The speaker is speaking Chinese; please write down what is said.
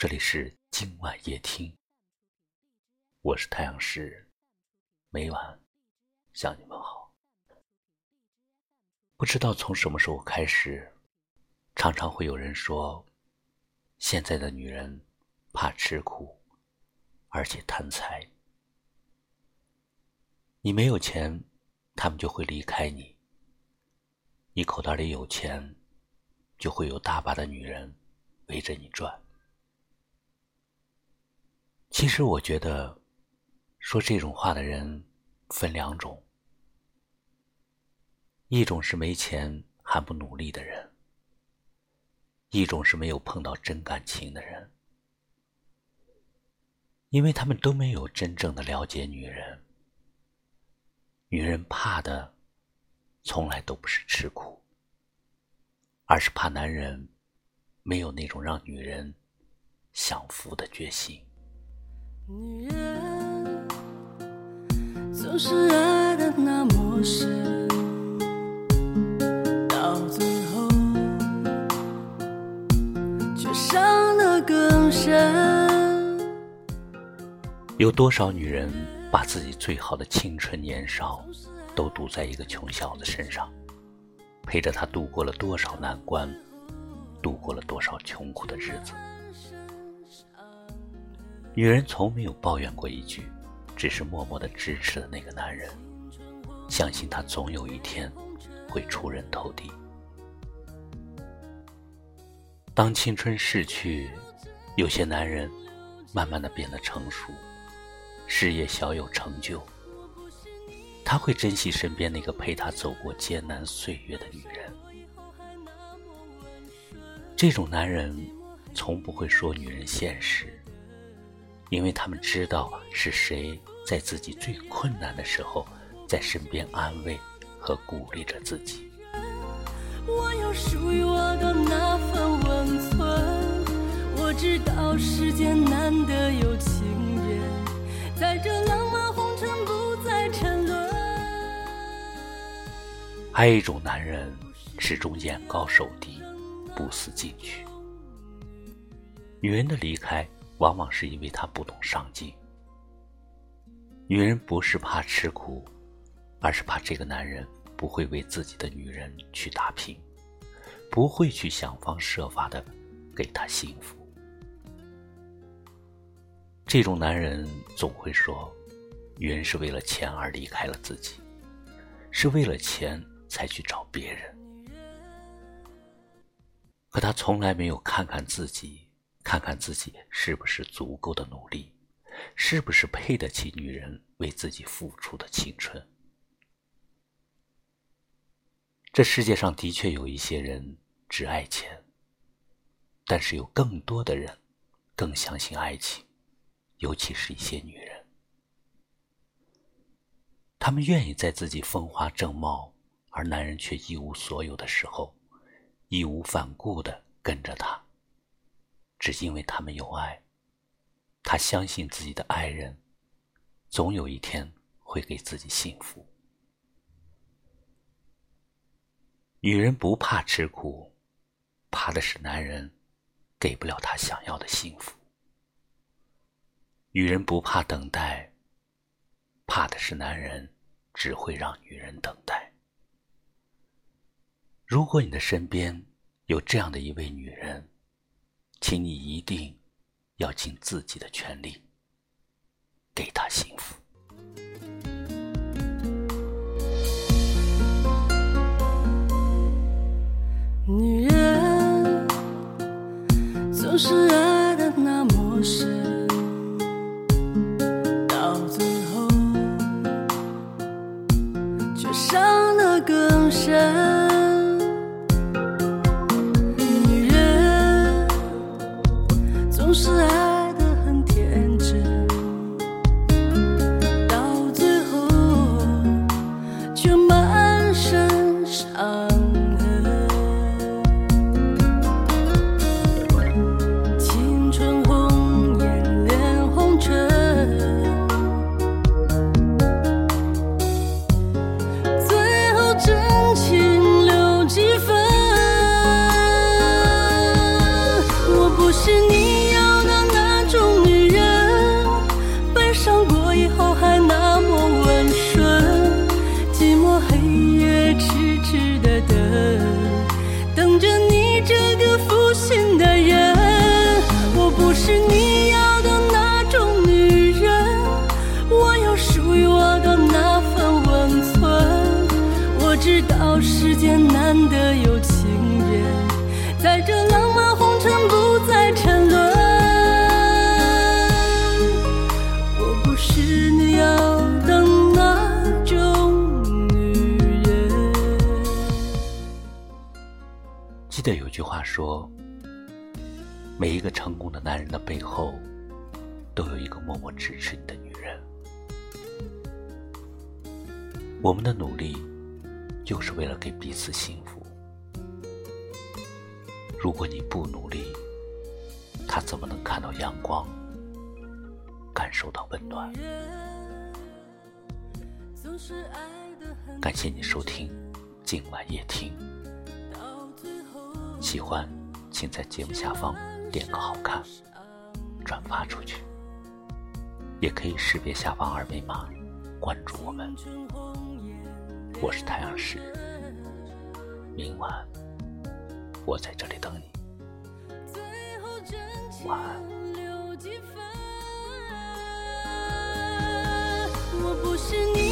这里是今晚夜听，我是太阳石，每晚向你们好。不知道从什么时候开始，常常会有人说，现在的女人怕吃苦，而且贪财。你没有钱，他们就会离开你；你口袋里有钱，就会有大把的女人围着你转。其实我觉得，说这种话的人分两种：一种是没钱还不努力的人；一种是没有碰到真感情的人。因为他们都没有真正的了解女人。女人怕的，从来都不是吃苦，而是怕男人没有那种让女人享福的决心。女人总是爱的那么深，到最后却伤的更深。有多少女人把自己最好的青春年少都赌在一个穷小子身上，陪着他度过了多少难关，度过了多少穷苦的日子？女人从没有抱怨过一句，只是默默的支持了那个男人，相信他总有一天会出人头地。当青春逝去，有些男人慢慢的变得成熟，事业小有成就，他会珍惜身边那个陪他走过艰难岁月的女人。这种男人从不会说女人现实。因为他们知道是谁在自己最困难的时候，在身边安慰和鼓励着自己。我有属于我的那份温存，我知道世间难得有情人，在这浪漫红尘不再沉沦。还有一种男人，始终眼高手低，不思进取。女人的离开。往往是因为他不懂上进。女人不是怕吃苦，而是怕这个男人不会为自己的女人去打拼，不会去想方设法的给她幸福。这种男人总会说，女人是为了钱而离开了自己，是为了钱才去找别人，可他从来没有看看自己。看看自己是不是足够的努力，是不是配得起女人为自己付出的青春？这世界上的确有一些人只爱钱，但是有更多的人更相信爱情，尤其是一些女人，她们愿意在自己风华正茂而男人却一无所有的时候，义无反顾的跟着他。只因为他们有爱，他相信自己的爱人，总有一天会给自己幸福。女人不怕吃苦，怕的是男人给不了她想要的幸福。女人不怕等待，怕的是男人只会让女人等待。如果你的身边有这样的一位女人，请你一定要尽自己的全力，给他幸福。女人总是爱的那么深，是爱记得有句话说：“每一个成功的男人的背后，都有一个默默支持你的女人。”我们的努力，就是为了给彼此幸福。如果你不努力，他怎么能看到阳光，感受到温暖？感谢你收听今晚夜听。喜欢，请在节目下方点个好看，转发出去。也可以识别下方二维码关注我们。我是太阳石，明晚我在这里等你。晚安。我不是你